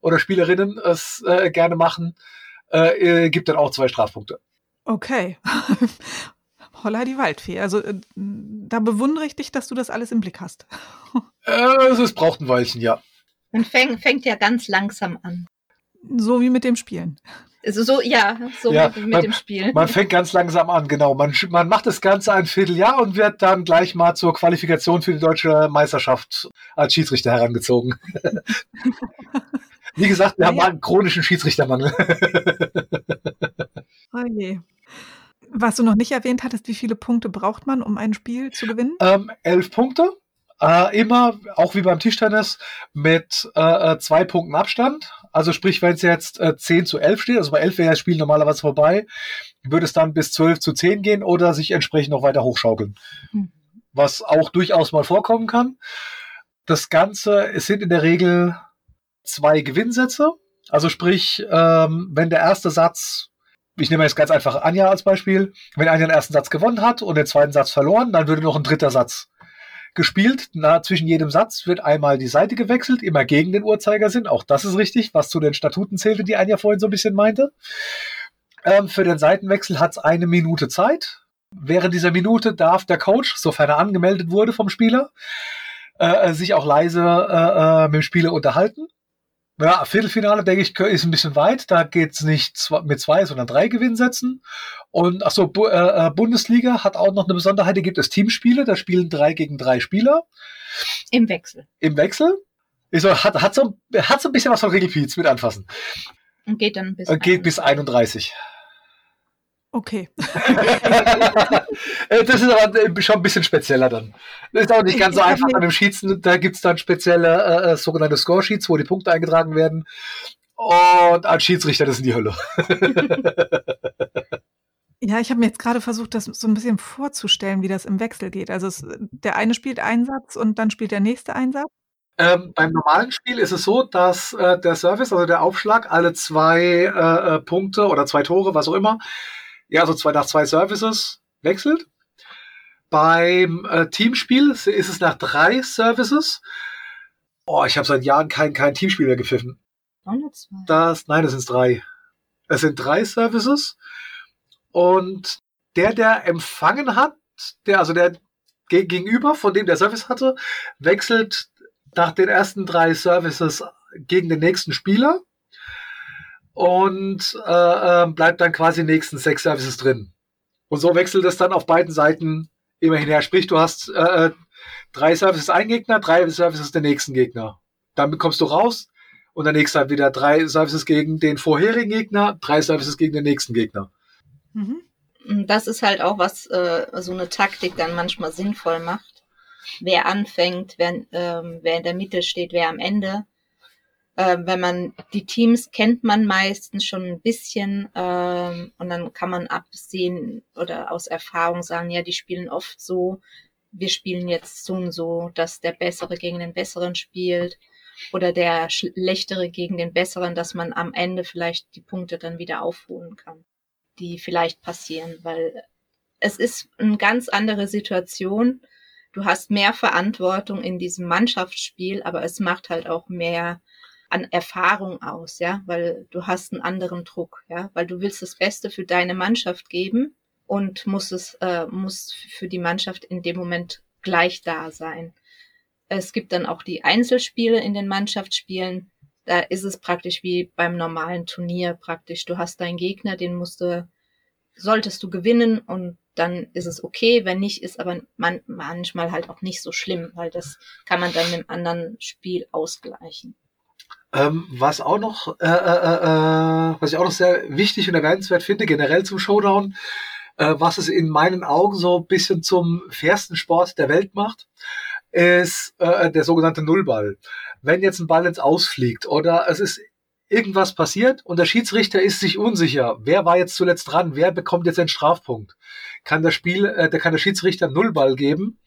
oder Spielerinnen es äh, gerne machen, äh, äh, gibt dann auch zwei Strafpunkte. Okay. Holla die Waldfee. Also äh, da bewundere ich dich, dass du das alles im Blick hast. äh, es braucht ein Weilchen, ja. Man fäng, fängt ja ganz langsam an. So wie mit dem Spielen. Also so, ja, so ja, mit, mit man, dem Spiel. Man fängt ganz langsam an, genau. Man, man macht das Ganze ein Vierteljahr und wird dann gleich mal zur Qualifikation für die deutsche Meisterschaft als Schiedsrichter herangezogen. Wie gesagt, wir ja, haben ja. einen chronischen Schiedsrichtermangel. Oh je. Was du noch nicht erwähnt hattest, wie viele Punkte braucht man, um ein Spiel zu gewinnen? Ähm, elf Punkte. Äh, immer, auch wie beim Tischtennis, mit äh, äh zwei Punkten Abstand. Also sprich, wenn es jetzt äh, 10 zu 11 steht, also bei 11 wäre das Spiel normalerweise vorbei, würde es dann bis 12 zu 10 gehen oder sich entsprechend noch weiter hochschaukeln. Mhm. Was auch durchaus mal vorkommen kann. Das Ganze, es sind in der Regel zwei Gewinnsätze. Also sprich, ähm, wenn der erste Satz ich nehme jetzt ganz einfach Anja als Beispiel. Wenn Anja den ersten Satz gewonnen hat und den zweiten Satz verloren, dann würde noch ein dritter Satz gespielt. Na, zwischen jedem Satz wird einmal die Seite gewechselt, immer gegen den Uhrzeigersinn. Auch das ist richtig, was zu den Statuten zählte, die Anja vorhin so ein bisschen meinte. Ähm, für den Seitenwechsel hat es eine Minute Zeit. Während dieser Minute darf der Coach, sofern er angemeldet wurde vom Spieler, äh, sich auch leise äh, äh mit dem Spieler unterhalten. Ja, Viertelfinale, denke ich, ist ein bisschen weit. Da geht's nicht mit zwei, sondern drei Gewinnsätzen. Und achso, Bu äh, äh, Bundesliga hat auch noch eine Besonderheit, da gibt es Teamspiele, da spielen drei gegen drei Spieler. Im Wechsel. Im Wechsel. Ist so, hat, hat, so, hat so ein bisschen was von Regelpiez mit anfassen. Und geht dann bis, Und geht 31. bis 31. Okay. Äh, das ist aber äh, schon ein bisschen spezieller dann. Das ist auch nicht ganz so einfach an dem Schießen. Da gibt es dann spezielle äh, äh, sogenannte Score-Sheets, wo die Punkte eingetragen werden. Und als Schiedsrichter, das ist die Hölle. Ja, ich habe mir jetzt gerade versucht, das so ein bisschen vorzustellen, wie das im Wechsel geht. Also es, der eine spielt einen Satz und dann spielt der nächste einen Satz. Ähm, beim normalen Spiel ist es so, dass äh, der Service, also der Aufschlag, alle zwei äh, Punkte oder zwei Tore, was auch immer, ja, so zwei nach zwei Services wechselt. Beim äh, Teamspiel ist es nach drei Services. Oh, ich habe seit Jahren kein, kein Teamspiel mehr gepfiffen. Das, nein, das sind drei. Es sind drei Services. Und der, der empfangen hat, der, also der gegenüber, von dem der Service hatte, wechselt nach den ersten drei Services gegen den nächsten Spieler und äh, äh, bleibt dann quasi nächsten sechs Services drin. Und so wechselt es dann auf beiden Seiten immer hinher. Sprich, du hast äh, äh, drei Services ein Gegner, drei Services der nächsten Gegner. Dann bekommst du raus und der nächste hat wieder drei Services gegen den vorherigen Gegner, drei Services gegen den nächsten Gegner. Mhm. Das ist halt auch, was äh, so eine Taktik dann manchmal sinnvoll macht. Wer anfängt, wer, ähm, wer in der Mitte steht, wer am Ende äh, wenn man die Teams kennt man meistens schon ein bisschen ähm, und dann kann man absehen oder aus Erfahrung sagen, ja, die spielen oft so, wir spielen jetzt so und so, dass der Bessere gegen den Besseren spielt oder der Schlechtere gegen den Besseren, dass man am Ende vielleicht die Punkte dann wieder aufholen kann, die vielleicht passieren, weil es ist eine ganz andere Situation. Du hast mehr Verantwortung in diesem Mannschaftsspiel, aber es macht halt auch mehr an Erfahrung aus, ja, weil du hast einen anderen Druck, ja, weil du willst das Beste für deine Mannschaft geben und muss es äh, muss für die Mannschaft in dem Moment gleich da sein. Es gibt dann auch die Einzelspiele in den Mannschaftsspielen. Da ist es praktisch wie beim normalen Turnier praktisch. Du hast deinen Gegner, den musst du, solltest du gewinnen und dann ist es okay. Wenn nicht, ist aber man, manchmal halt auch nicht so schlimm, weil das kann man dann im anderen Spiel ausgleichen. Ähm, was auch noch, äh, äh, äh, was ich auch noch sehr wichtig und erwähnenswert finde, generell zum Showdown, äh, was es in meinen Augen so ein bisschen zum fairsten Sport der Welt macht, ist äh, der sogenannte Nullball. Wenn jetzt ein Ball ins Ausfliegt oder es ist irgendwas passiert und der Schiedsrichter ist sich unsicher, wer war jetzt zuletzt dran, wer bekommt jetzt einen Strafpunkt, kann das Spiel, äh, der kann der Schiedsrichter Nullball geben,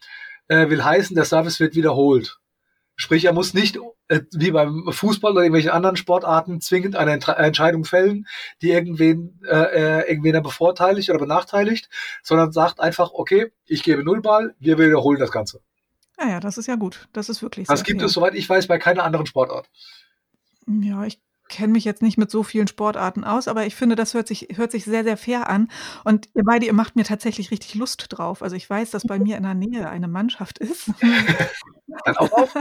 äh, will heißen, der Service wird wiederholt. Sprich, er muss nicht äh, wie beim Fußball oder irgendwelchen anderen Sportarten zwingend eine Ent Entscheidung fällen, die irgendwen, äh, äh, irgendwen bevorteiligt oder benachteiligt, sondern sagt einfach, okay, ich gebe Nullball, wir wiederholen das Ganze. Ja, ja, das ist ja gut. Das ist wirklich Das gibt fair. es, soweit ich weiß, bei keiner anderen Sportart. Ja, ich kenne mich jetzt nicht mit so vielen Sportarten aus, aber ich finde, das hört sich, hört sich sehr, sehr fair an. Und ihr beide, ihr macht mir tatsächlich richtig Lust drauf. Also ich weiß, dass bei mir in der Nähe eine Mannschaft ist. Dann auch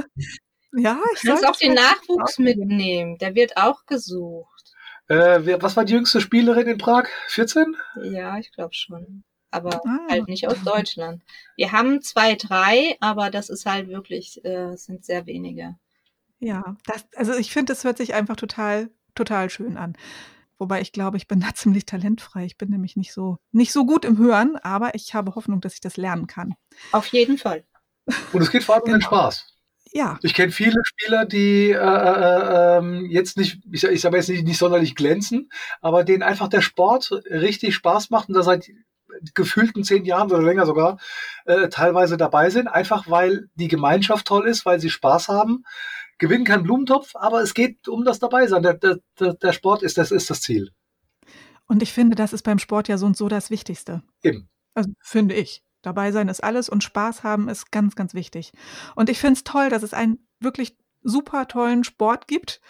ja, ich Du kannst auch den Nachwuchs mitnehmen. Der wird auch gesucht. Äh, wer, was war die jüngste Spielerin in Prag? 14? Ja, ich glaube schon. Aber Ah. halt nicht aus Deutschland. Wir haben zwei, drei, aber das ist halt wirklich, äh, es sind sehr wenige. Ja, das, also ich finde, es hört sich einfach total, total schön an. Wobei ich glaube, ich bin da ziemlich talentfrei. Ich bin nämlich nicht so, nicht so gut im Hören, aber ich habe Hoffnung, dass ich das lernen kann. Auf jeden Fall. Und es geht vor allem um den Genau. Spaß. Ja, Ich kenne viele Spieler, die äh, äh, ähm, jetzt nicht, ich, sag- ich sage jetzt nicht, nicht sonderlich glänzen, aber denen einfach der Sport richtig Spaß macht und da seit gefühlten zehn Jahren oder länger sogar äh, teilweise dabei sind, einfach weil die Gemeinschaft toll ist, weil sie Spaß haben. Gewinnen kein Blumentopf, aber es geht um das Dabeisein. Der, der, der der Sport ist das, ist das Ziel. und ich finde, das ist beim Sport ja so und so das Wichtigste. Eben. Also finde ich. Dabei sein ist alles und Spaß haben ist ganz, ganz wichtig. Und ich finde es toll, dass es einen wirklich super tollen Sport gibt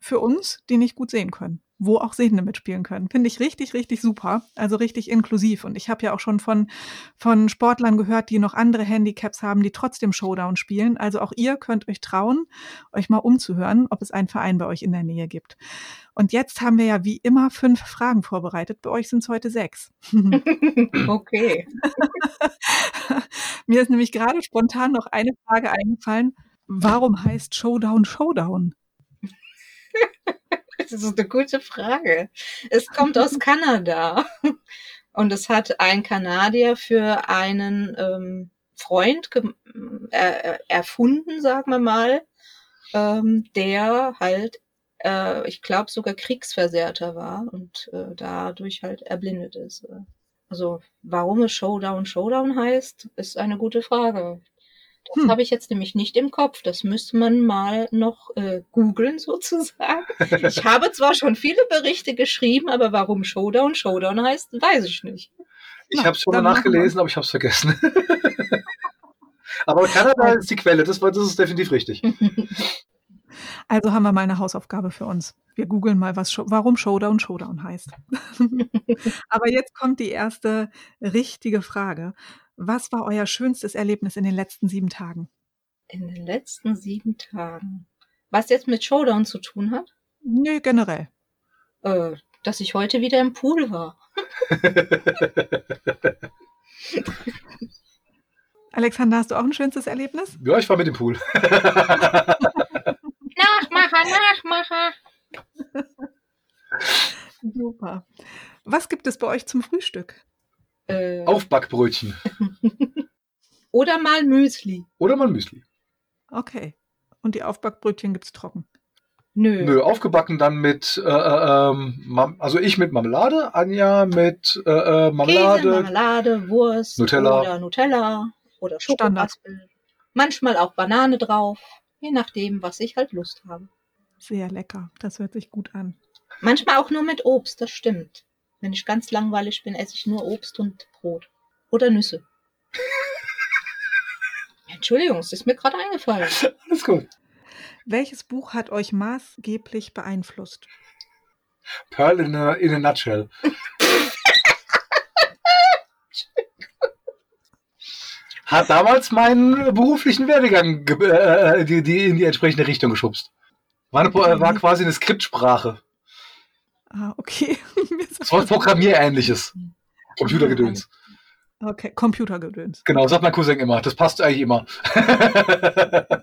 für uns, die nicht gut sehen können, wo auch Sehende mitspielen können. Finde ich richtig, richtig super. Also richtig inklusiv. Und ich habe ja auch schon von, von Sportlern gehört, die noch andere Handicaps haben, die trotzdem Showdown spielen. Also auch ihr könnt euch trauen, euch mal umzuhören, ob es einen Verein bei euch in der Nähe gibt. Und jetzt haben wir ja wie immer fünf Fragen vorbereitet. Bei euch sind es heute sechs. Okay. Mir ist nämlich gerade spontan noch eine Frage eingefallen. Warum heißt Showdown Showdown? Das ist eine gute Frage. Es kommt aus Kanada. Und es hat ein Kanadier für einen ähm, Freund ge- äh, erfunden, sagen wir mal, ähm, der halt, äh, ich glaube, sogar Kriegsversehrter war und äh, dadurch halt erblindet ist. Also warum es Showdown Showdown heißt, ist eine gute Frage. Das Hm. habe ich jetzt nämlich nicht im Kopf. Das müsste man mal noch äh, googeln sozusagen. Ich habe zwar schon viele Berichte geschrieben, aber warum Showdown Showdown heißt, weiß ich nicht. Ich habe es schon mal nachgelesen, aber ich habe es vergessen. aber Kanada ist die Quelle, das, war- das ist definitiv richtig. Also haben wir mal eine Hausaufgabe für uns. Wir googeln mal, was, warum Showdown Showdown heißt. Aber jetzt kommt die erste richtige Frage. Was war euer schönstes Erlebnis in den letzten sieben Tagen? In den letzten sieben Tagen. Was jetzt mit Showdown zu tun hat? Nö, generell. Äh, dass ich heute wieder im Pool war. Alexander, hast du auch ein schönstes Erlebnis? ja, ich war mit dem Pool. Nachmacher, Nachmacher. Super. Was gibt es bei euch zum Frühstück? Äh, Aufbackbrötchen. oder mal Müsli. Oder mal Müsli. Okay. Und die Aufbackbrötchen gibt's trocken. Nö. Nö, aufgebacken dann mit, äh, äh, ähm, also ich mit Marmelade, Anja mit äh, äh, Käse, Marmelade. Marmelade, Wurst Nutella. oder Nutella oder Standard. Schokoraspel. Manchmal auch Banane drauf, je nachdem, was ich halt Lust habe. Sehr lecker. Das hört sich gut an. Manchmal auch nur mit Obst, das stimmt. Wenn ich ganz langweilig bin, esse ich nur Obst und Brot. Oder Nüsse. Entschuldigung, es ist mir gerade eingefallen. Alles gut. Welches Buch hat euch maßgeblich beeinflusst? Pearl in a, in a nutshell. Hat damals meinen beruflichen Werdegang äh, die, die in die entsprechende Richtung geschubst. War, eine, war quasi eine Skriptsprache. Ah, okay. Mir ist das So was schon- Programmierähnliches. Computergedöns. okay, Computergedöns. Genau, sagt mein Cousin immer. Das passt eigentlich immer.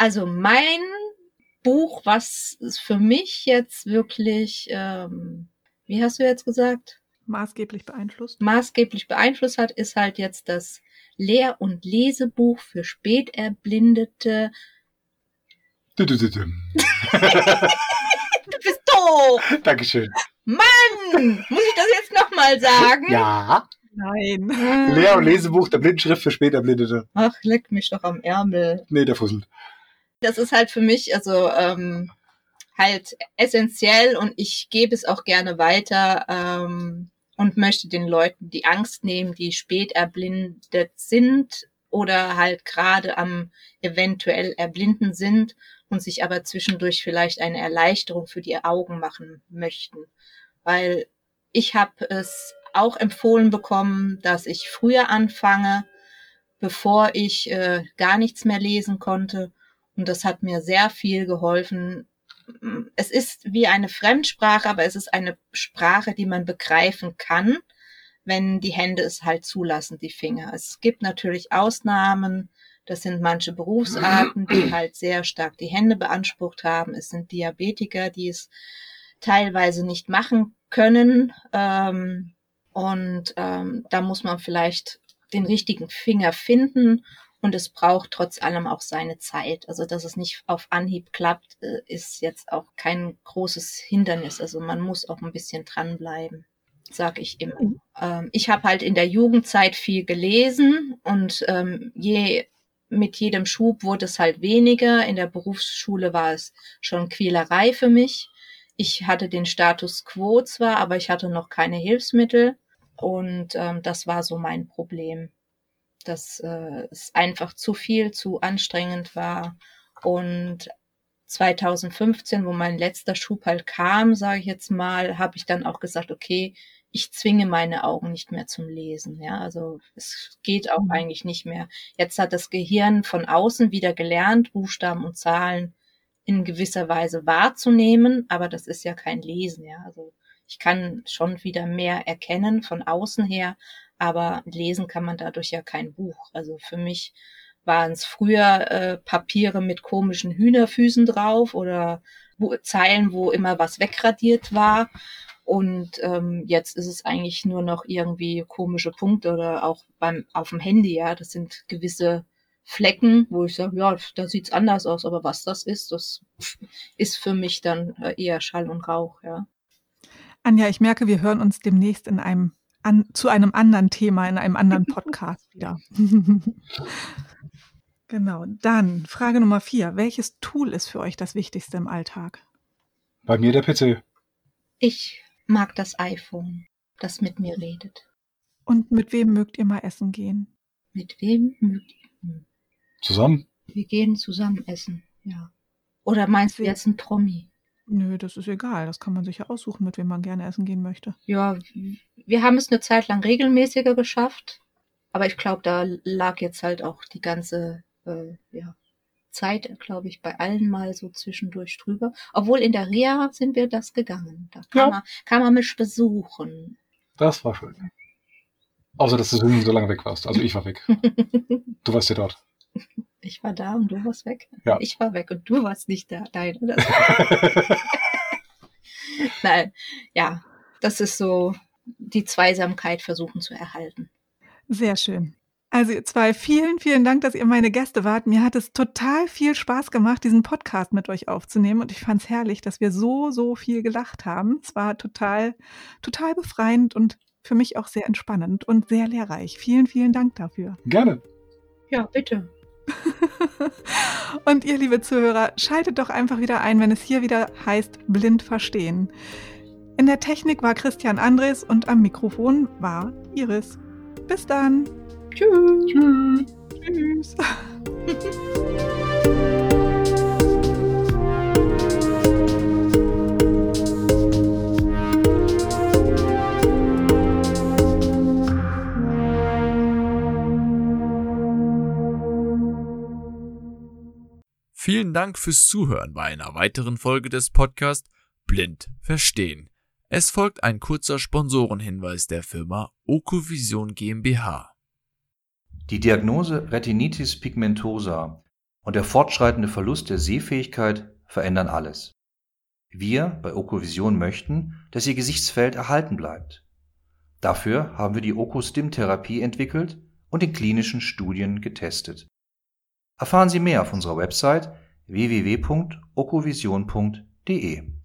Also mein Buch, was es für mich jetzt wirklich, ähm, wie hast du jetzt gesagt, Maßgeblich beeinflusst. maßgeblich beeinflusst hat, ist halt jetzt das Lehr- und Lesebuch für Späterblindete. Dankeschön. Mann! Muss ich das jetzt nochmal sagen? Ja. Nein. Lehr- und Lesebuch der Blindenschrift für später Blindete. Ach, leck mich doch am Ärmel. Nee, der Fussel. Das ist halt für mich, also ähm, halt essentiell und ich gebe es auch gerne weiter ähm, und möchte den Leuten die Angst nehmen, die spät erblindet sind oder halt gerade am eventuell erblinden sind und sich aber zwischendurch vielleicht eine Erleichterung für die Augen machen möchten. Weil ich habe es auch empfohlen bekommen, dass ich früher anfange, bevor ich äh, gar nichts mehr lesen konnte. Und das hat mir sehr viel geholfen. Es ist wie eine Fremdsprache, aber es ist eine Sprache, die man begreifen kann, wenn die Hände es halt zulassen, die Finger. Es gibt natürlich Ausnahmen. Das sind manche Berufsarten, die halt sehr stark die Hände beansprucht haben. Es sind Diabetiker, die es teilweise nicht machen können. Ähm, und ähm, da muss man vielleicht den richtigen Finger finden. Und es braucht trotz allem auch seine Zeit. Also, dass es nicht auf Anhieb klappt, äh, ist jetzt auch kein großes Hindernis. Also, man muss auch ein bisschen dranbleiben, sag ich immer. Ähm, ich habe halt in der Jugendzeit viel gelesen und ähm, je mit jedem Schub wurde es halt weniger. In der Berufsschule war es schon Quälerei für mich. Ich hatte den Status quo zwar, aber ich hatte noch keine Hilfsmittel und ähm, das war so mein Problem, dass äh, es einfach zu viel, zu anstrengend war und 2015, wo mein letzter Schub halt kam, sage ich jetzt mal, habe ich dann auch gesagt, okay, ich zwinge meine Augen nicht mehr zum Lesen. Ja, also es geht auch mhm. eigentlich nicht mehr. Jetzt hat das Gehirn von außen wieder gelernt, Buchstaben und Zahlen in gewisser Weise wahrzunehmen, aber das ist ja kein Lesen, ja. Also ich kann schon wieder mehr erkennen von außen her, aber lesen kann man dadurch ja kein Buch. Also für mich waren es früher äh, Papiere mit komischen Hühnerfüßen drauf oder Zeilen, wo immer was wegradiert war. Und ähm, jetzt ist es eigentlich nur noch irgendwie komische Punkte oder auch beim auf dem Handy, ja. Das sind gewisse Flecken, wo ich sage, ja, da sieht's anders aus, aber was das ist, das ist für mich dann äh, eher Schall und Rauch, ja. Anja, ich merke, wir hören uns demnächst in einem an, zu einem anderen Thema, in einem anderen Podcast wieder. genau. Dann Frage Nummer vier. Welches Tool ist für euch das Wichtigste im Alltag? Bei mir der PC. Ich mag das iPhone, das mit mir redet. Und mit wem mögt ihr mal essen gehen? Mit wem mögt ihr? Zusammen? Wir gehen zusammen essen, ja. Oder meinst du jetzt ein Promi? Nö, das ist egal. Das kann man sich ja aussuchen, mit wem man gerne essen gehen möchte. Ja, wir haben es eine Zeit lang regelmäßiger geschafft. Aber ich glaube, da lag jetzt halt auch die ganze äh, ja, Zeit, glaube ich, bei allen mal so zwischendurch drüber. Obwohl in der Reha sind wir das gegangen. Da kann, ja. man, kann man mich besuchen. Das war schön. Außer, dass du so lange weg warst. Also ich war weg. du warst ja dort. Ich war da und du warst weg. Ja. Ich war weg und du warst nicht da. Nein, oder? Nein, ja, das ist so die Zweisamkeit versuchen zu erhalten. Sehr schön. Also ihr zwei, vielen, vielen Dank, dass ihr meine Gäste wart. Mir hat es total viel Spaß gemacht, diesen Podcast mit euch aufzunehmen. Und ich fand es herrlich, dass wir so, so viel gelacht haben. Es war total, total befreiend und für mich auch sehr entspannend und sehr lehrreich. Vielen, vielen Dank dafür. Gerne. Ja, bitte. und ihr, liebe Zuhörer, schaltet doch einfach wieder ein, wenn es hier wieder heißt Blind verstehen. In der Technik war Christian Andres und am Mikrofon war Iris. Bis dann. Tschüss. Tschüss. Tschüss. Vielen Dank fürs Zuhören bei einer weiteren Folge des Podcasts Blind Verstehen. Es folgt ein kurzer Sponsorenhinweis der Firma Okovision GmbH. Die Diagnose Retinitis pigmentosa und der fortschreitende Verlust der Sehfähigkeit verändern alles. Wir bei Okovision möchten, dass Ihr Gesichtsfeld erhalten bleibt. Dafür haben wir die Okostim-Therapie entwickelt und in klinischen Studien getestet. Erfahren Sie mehr auf unserer Website www.okovision.de